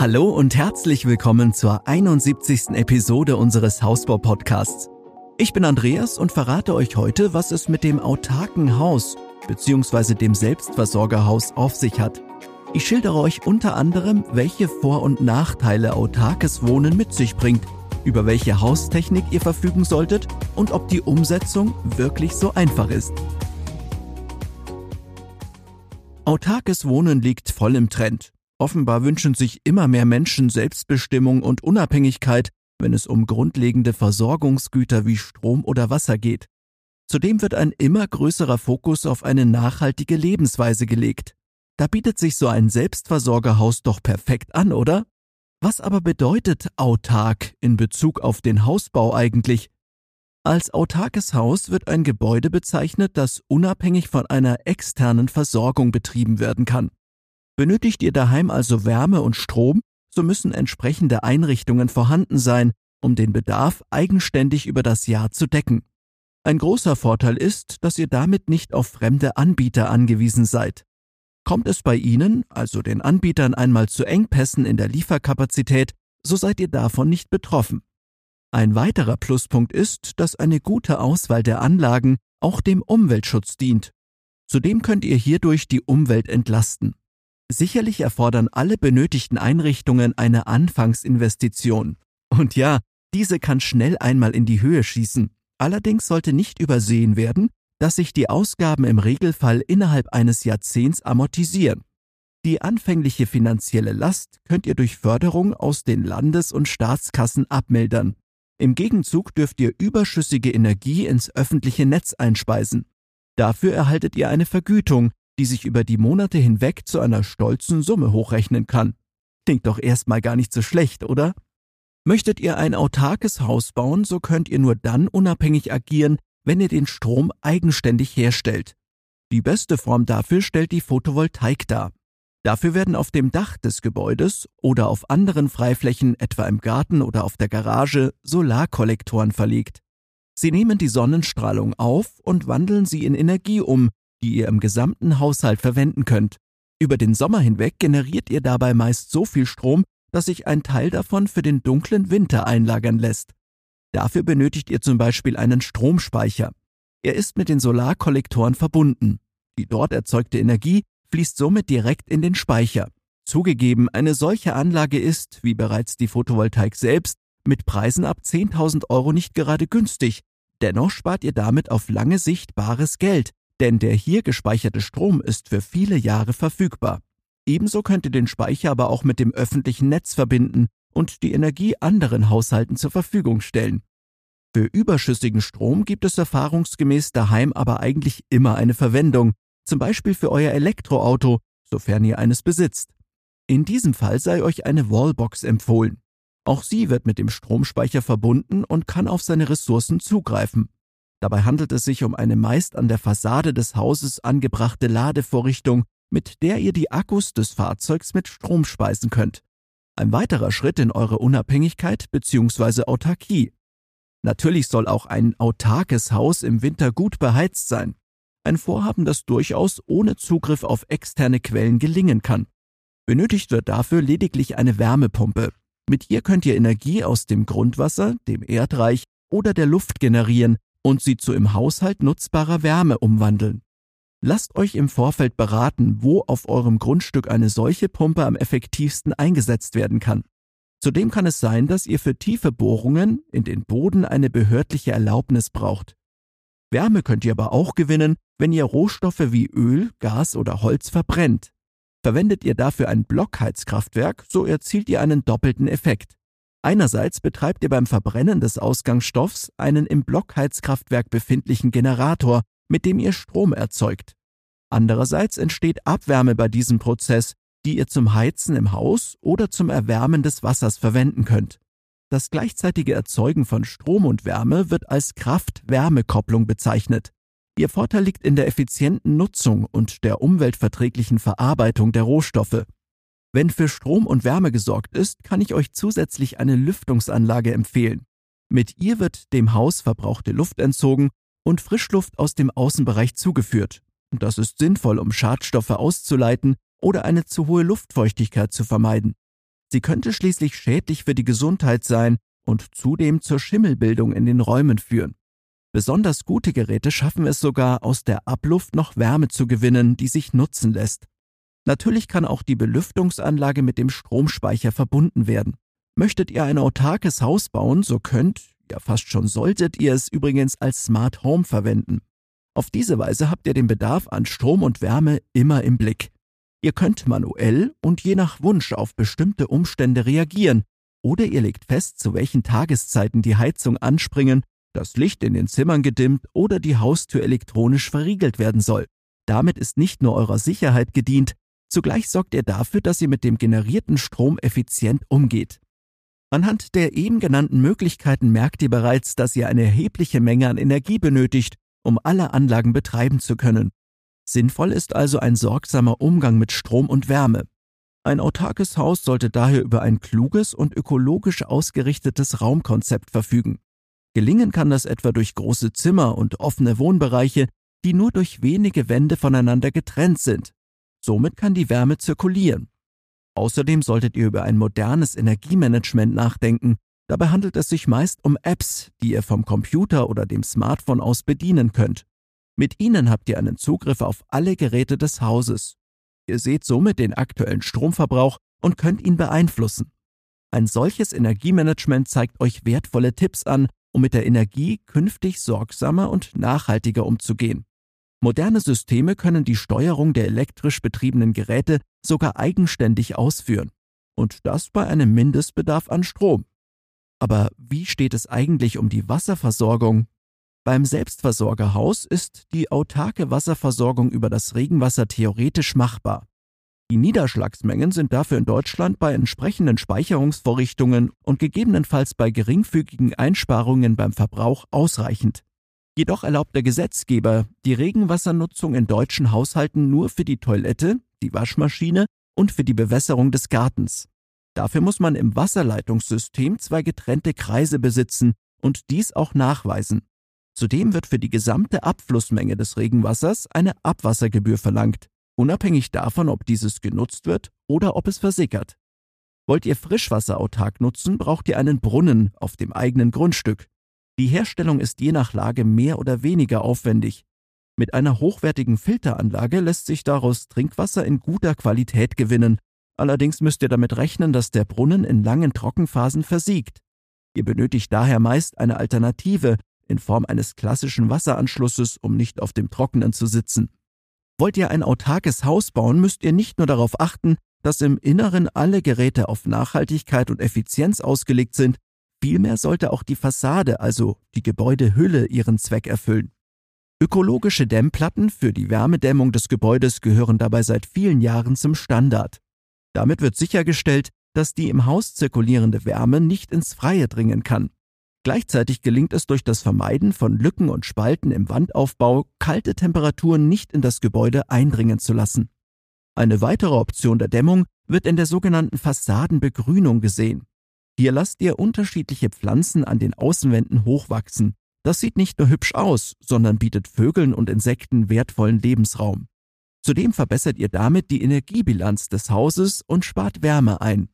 Hallo und herzlich willkommen zur 71. Episode unseres Hausbau-Podcasts. Ich bin Andreas und verrate euch heute, was es mit dem autarken Haus bzw. dem Selbstversorgerhaus auf sich hat. Ich schildere euch unter anderem, welche Vor- und Nachteile autarkes Wohnen mit sich bringt, über welche Haustechnik ihr verfügen solltet und ob die Umsetzung wirklich so einfach ist. Autarkes Wohnen liegt voll im Trend. Offenbar wünschen sich immer mehr Menschen Selbstbestimmung und Unabhängigkeit, wenn es um grundlegende Versorgungsgüter wie Strom oder Wasser geht. Zudem wird ein immer größerer Fokus auf eine nachhaltige Lebensweise gelegt. Da bietet sich so ein Selbstversorgerhaus doch perfekt an, oder? Was aber bedeutet autark in Bezug auf den Hausbau eigentlich? Als autarkes Haus wird ein Gebäude bezeichnet, das unabhängig von einer externen Versorgung betrieben werden kann. Benötigt ihr daheim also Wärme und Strom, so müssen entsprechende Einrichtungen vorhanden sein, um den Bedarf eigenständig über das Jahr zu decken. Ein großer Vorteil ist, dass ihr damit nicht auf fremde Anbieter angewiesen seid. Kommt es bei Ihnen, also den Anbietern, einmal zu Engpässen in der Lieferkapazität, so seid ihr davon nicht betroffen. Ein weiterer Pluspunkt ist, dass eine gute Auswahl der Anlagen auch dem Umweltschutz dient. Zudem könnt ihr hierdurch die Umwelt entlasten. Sicherlich erfordern alle benötigten Einrichtungen eine Anfangsinvestition. Und ja, diese kann schnell einmal in die Höhe schießen. Allerdings sollte nicht übersehen werden, dass sich die Ausgaben im Regelfall innerhalb eines Jahrzehnts amortisieren. Die anfängliche finanzielle Last könnt ihr durch Förderung aus den Landes- und Staatskassen abmildern. Im Gegenzug dürft ihr überschüssige Energie ins öffentliche Netz einspeisen. Dafür erhaltet ihr eine Vergütung, die sich über die Monate hinweg zu einer stolzen Summe hochrechnen kann. Klingt doch erstmal gar nicht so schlecht, oder? Möchtet ihr ein autarkes Haus bauen, so könnt ihr nur dann unabhängig agieren, wenn ihr den Strom eigenständig herstellt. Die beste Form dafür stellt die Photovoltaik dar. Dafür werden auf dem Dach des Gebäudes oder auf anderen Freiflächen, etwa im Garten oder auf der Garage, Solarkollektoren verlegt. Sie nehmen die Sonnenstrahlung auf und wandeln sie in Energie um, die ihr im gesamten Haushalt verwenden könnt. Über den Sommer hinweg generiert ihr dabei meist so viel Strom, dass sich ein Teil davon für den dunklen Winter einlagern lässt. Dafür benötigt ihr zum Beispiel einen Stromspeicher. Er ist mit den Solarkollektoren verbunden. Die dort erzeugte Energie fließt somit direkt in den Speicher. Zugegeben, eine solche Anlage ist, wie bereits die Photovoltaik selbst, mit Preisen ab 10.000 Euro nicht gerade günstig. Dennoch spart ihr damit auf lange Sicht bares Geld, denn der hier gespeicherte Strom ist für viele Jahre verfügbar. Ebenso könnt ihr den Speicher aber auch mit dem öffentlichen Netz verbinden und die Energie anderen Haushalten zur Verfügung stellen. Für überschüssigen Strom gibt es erfahrungsgemäß daheim aber eigentlich immer eine Verwendung, zum Beispiel für euer Elektroauto, sofern ihr eines besitzt. In diesem Fall sei euch eine Wallbox empfohlen. Auch sie wird mit dem Stromspeicher verbunden und kann auf seine Ressourcen zugreifen. Dabei handelt es sich um eine meist an der Fassade des Hauses angebrachte Ladevorrichtung, mit der ihr die Akkus des Fahrzeugs mit Strom speisen könnt. Ein weiterer Schritt in eure Unabhängigkeit bzw. Autarkie. Natürlich soll auch ein autarkes Haus im Winter gut beheizt sein. Ein Vorhaben, das durchaus ohne Zugriff auf externe Quellen gelingen kann. Benötigt wird dafür lediglich eine Wärmepumpe. Mit ihr könnt ihr Energie aus dem Grundwasser, dem Erdreich oder der Luft generieren, und sie zu im Haushalt nutzbarer Wärme umwandeln. Lasst euch im Vorfeld beraten, wo auf eurem Grundstück eine solche Pumpe am effektivsten eingesetzt werden kann. Zudem kann es sein, dass ihr für tiefe Bohrungen in den Boden eine behördliche Erlaubnis braucht. Wärme könnt ihr aber auch gewinnen, wenn ihr Rohstoffe wie Öl, Gas oder Holz verbrennt. Verwendet ihr dafür ein Blockheizkraftwerk, so erzielt ihr einen doppelten Effekt. Einerseits betreibt ihr beim Verbrennen des Ausgangsstoffs einen im Blockheizkraftwerk befindlichen Generator, mit dem ihr Strom erzeugt. Andererseits entsteht Abwärme bei diesem Prozess, die ihr zum Heizen im Haus oder zum Erwärmen des Wassers verwenden könnt. Das gleichzeitige Erzeugen von Strom und Wärme wird als Kraft-Wärme-Kopplung bezeichnet. Ihr Vorteil liegt in der effizienten Nutzung und der umweltverträglichen Verarbeitung der Rohstoffe. Wenn für Strom und Wärme gesorgt ist, kann ich euch zusätzlich eine Lüftungsanlage empfehlen. Mit ihr wird dem Haus verbrauchte Luft entzogen und Frischluft aus dem Außenbereich zugeführt. Das ist sinnvoll, um Schadstoffe auszuleiten oder eine zu hohe Luftfeuchtigkeit zu vermeiden. Sie könnte schließlich schädlich für die Gesundheit sein und zudem zur Schimmelbildung in den Räumen führen. Besonders gute Geräte schaffen es sogar, aus der Abluft noch Wärme zu gewinnen, die sich nutzen lässt. Natürlich kann auch die Belüftungsanlage mit dem Stromspeicher verbunden werden. Möchtet ihr ein autarkes Haus bauen, so könnt, ja fast schon solltet ihr es übrigens als Smart Home verwenden. Auf diese Weise habt ihr den Bedarf an Strom und Wärme immer im Blick. Ihr könnt manuell und je nach Wunsch auf bestimmte Umstände reagieren, oder ihr legt fest, zu welchen Tageszeiten die Heizung anspringen, das Licht in den Zimmern gedimmt oder die Haustür elektronisch verriegelt werden soll. Damit ist nicht nur eurer Sicherheit gedient, zugleich sorgt ihr dafür, dass ihr mit dem generierten Strom effizient umgeht. Anhand der eben genannten Möglichkeiten merkt ihr bereits, dass ihr eine erhebliche Menge an Energie benötigt, um alle Anlagen betreiben zu können. Sinnvoll ist also ein sorgsamer Umgang mit Strom und Wärme. Ein autarkes Haus sollte daher über ein kluges und ökologisch ausgerichtetes Raumkonzept verfügen. Gelingen kann das etwa durch große Zimmer und offene Wohnbereiche, die nur durch wenige Wände voneinander getrennt sind. Somit kann die Wärme zirkulieren. Außerdem solltet ihr über ein modernes Energiemanagement nachdenken. Dabei handelt es sich meist um Apps, die ihr vom Computer oder dem Smartphone aus bedienen könnt. Mit ihnen habt ihr einen Zugriff auf alle Geräte des Hauses. Ihr seht somit den aktuellen Stromverbrauch und könnt ihn beeinflussen. Ein solches Energiemanagement zeigt euch wertvolle Tipps an, um mit der Energie künftig sorgsamer und nachhaltiger umzugehen. Moderne Systeme können die Steuerung der elektrisch betriebenen Geräte sogar eigenständig ausführen. Und das bei einem Mindestbedarf an Strom. Aber wie steht es eigentlich um die Wasserversorgung? Beim Selbstversorgerhaus ist die autarke Wasserversorgung über das Regenwasser theoretisch machbar. Die Niederschlagsmengen sind dafür in Deutschland bei entsprechenden Speicherungsvorrichtungen und gegebenenfalls bei geringfügigen Einsparungen beim Verbrauch ausreichend. Jedoch erlaubt der Gesetzgeber die Regenwassernutzung in deutschen Haushalten nur für die Toilette, die Waschmaschine und für die Bewässerung des Gartens. Dafür muss man im Wasserleitungssystem zwei getrennte Kreise besitzen und dies auch nachweisen. Zudem wird für die gesamte Abflussmenge des Regenwassers eine Abwassergebühr verlangt, unabhängig davon, ob dieses genutzt wird oder ob es versickert. Wollt ihr Frischwasser autark nutzen, braucht ihr einen Brunnen auf dem eigenen Grundstück. Die Herstellung ist je nach Lage mehr oder weniger aufwendig. Mit einer hochwertigen Filteranlage lässt sich daraus Trinkwasser in guter Qualität gewinnen. Allerdings müsst ihr damit rechnen, dass der Brunnen in langen Trockenphasen versiegt. Ihr benötigt daher meist eine Alternative, in Form eines klassischen Wasseranschlusses, um nicht auf dem Trockenen zu sitzen. Wollt ihr ein autarkes Haus bauen, müsst ihr nicht nur darauf achten, dass im Inneren alle Geräte auf Nachhaltigkeit und Effizienz ausgelegt sind, vielmehr sollte auch die Fassade, also die Gebäudehülle, ihren Zweck erfüllen. Ökologische Dämmplatten für die Wärmedämmung des Gebäudes gehören dabei seit vielen Jahren zum Standard. Damit wird sichergestellt, dass die im Haus zirkulierende Wärme nicht ins Freie dringen kann. Gleichzeitig gelingt es durch das Vermeiden von Lücken und Spalten im Wandaufbau, kalte Temperaturen nicht in das Gebäude eindringen zu lassen. Eine weitere Option der Dämmung wird in der sogenannten Fassadenbegrünung gesehen. Hier lasst ihr unterschiedliche Pflanzen an den Außenwänden hochwachsen. Das sieht nicht nur hübsch aus, sondern bietet Vögeln und Insekten wertvollen Lebensraum. Zudem verbessert ihr damit die Energiebilanz des Hauses und spart Wärme ein.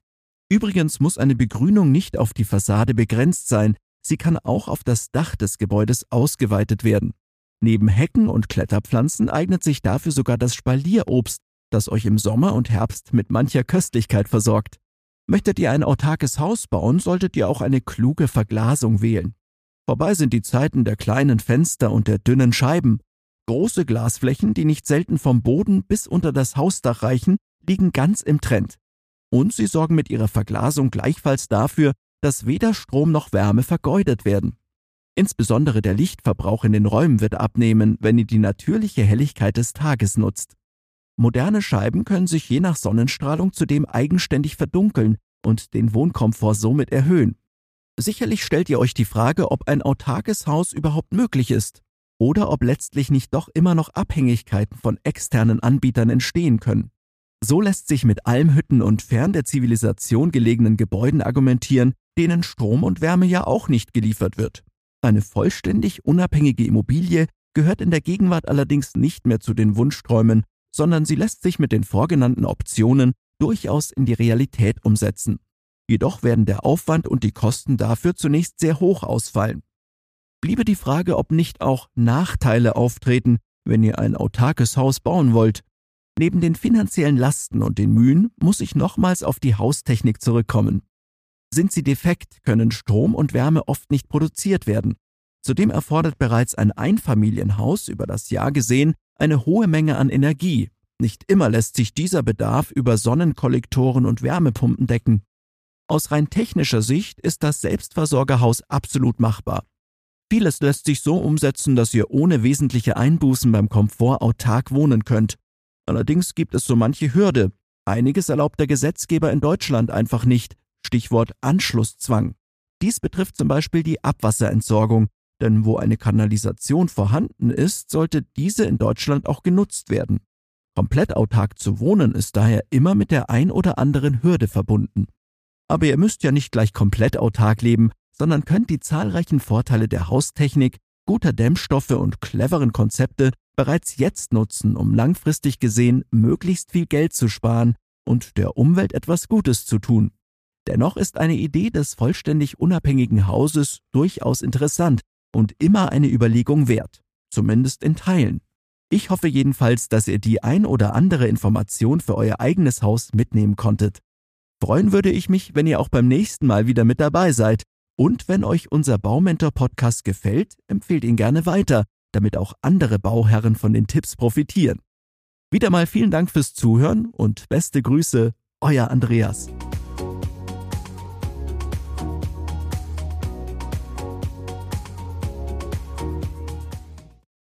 Übrigens muss eine Begrünung nicht auf die Fassade begrenzt sein, Sie kann auch auf das Dach des Gebäudes ausgeweitet werden. Neben Hecken und Kletterpflanzen eignet sich dafür sogar das Spalierobst, das euch im Sommer und Herbst mit mancher Köstlichkeit versorgt. Möchtet ihr ein autarkes Haus bauen, solltet ihr auch eine kluge Verglasung wählen. Vorbei sind die Zeiten der kleinen Fenster und der dünnen Scheiben. Große Glasflächen, die nicht selten vom Boden bis unter das Hausdach reichen, liegen ganz im Trend. Und sie sorgen mit ihrer Verglasung gleichfalls dafür, dass weder Strom noch Wärme vergeudet werden. Insbesondere der Lichtverbrauch in den Räumen wird abnehmen, wenn ihr die natürliche Helligkeit des Tages nutzt. Moderne Scheiben können sich je nach Sonnenstrahlung zudem eigenständig verdunkeln und den Wohnkomfort somit erhöhen. Sicherlich stellt ihr euch die Frage, ob ein autarkes Haus überhaupt möglich ist oder ob letztlich nicht doch immer noch Abhängigkeiten von externen Anbietern entstehen können. So lässt sich mit Almhütten und fern der Zivilisation gelegenen Gebäuden argumentieren, denen Strom und Wärme ja auch nicht geliefert wird. Eine vollständig unabhängige Immobilie gehört in der Gegenwart allerdings nicht mehr zu den Wunschträumen, sondern sie lässt sich mit den vorgenannten Optionen durchaus in die Realität umsetzen. Jedoch werden der Aufwand und die Kosten dafür zunächst sehr hoch ausfallen. Bliebe die Frage, ob nicht auch Nachteile auftreten, wenn ihr ein autarkes Haus bauen wollt. Neben den finanziellen Lasten und den Mühen muss ich nochmals auf die Haustechnik zurückkommen. Sind sie defekt, können Strom und Wärme oft nicht produziert werden. Zudem erfordert bereits ein Einfamilienhaus über das Jahr gesehen eine hohe Menge an Energie. Nicht immer lässt sich dieser Bedarf über Sonnenkollektoren und Wärmepumpen decken. Aus rein technischer Sicht ist das Selbstversorgerhaus absolut machbar. Vieles lässt sich so umsetzen, dass ihr ohne wesentliche Einbußen beim Komfort autark wohnen könnt. Allerdings gibt es so manche Hürde. Einiges erlaubt der Gesetzgeber in Deutschland einfach nicht. Stichwort Anschlusszwang. Dies betrifft zum Beispiel die Abwasserentsorgung, denn wo eine Kanalisation vorhanden ist, sollte diese in Deutschland auch genutzt werden. Komplett autark zu wohnen ist daher immer mit der ein oder anderen Hürde verbunden. Aber ihr müsst ja nicht gleich komplett autark leben, sondern könnt die zahlreichen Vorteile der Haustechnik, guter Dämmstoffe und cleveren Konzepte bereits jetzt nutzen, um langfristig gesehen möglichst viel Geld zu sparen und der Umwelt etwas Gutes zu tun. Dennoch ist eine Idee des vollständig unabhängigen Hauses durchaus interessant und immer eine Überlegung wert, zumindest in Teilen. Ich hoffe jedenfalls, dass ihr die ein oder andere Information für euer eigenes Haus mitnehmen konntet. Freuen würde ich mich, wenn ihr auch beim nächsten Mal wieder mit dabei seid. Und wenn euch unser Baumentor-Podcast gefällt, empfehlt ihn gerne weiter, damit auch andere Bauherren von den Tipps profitieren. Wieder mal vielen Dank fürs Zuhören und beste Grüße, euer Andreas.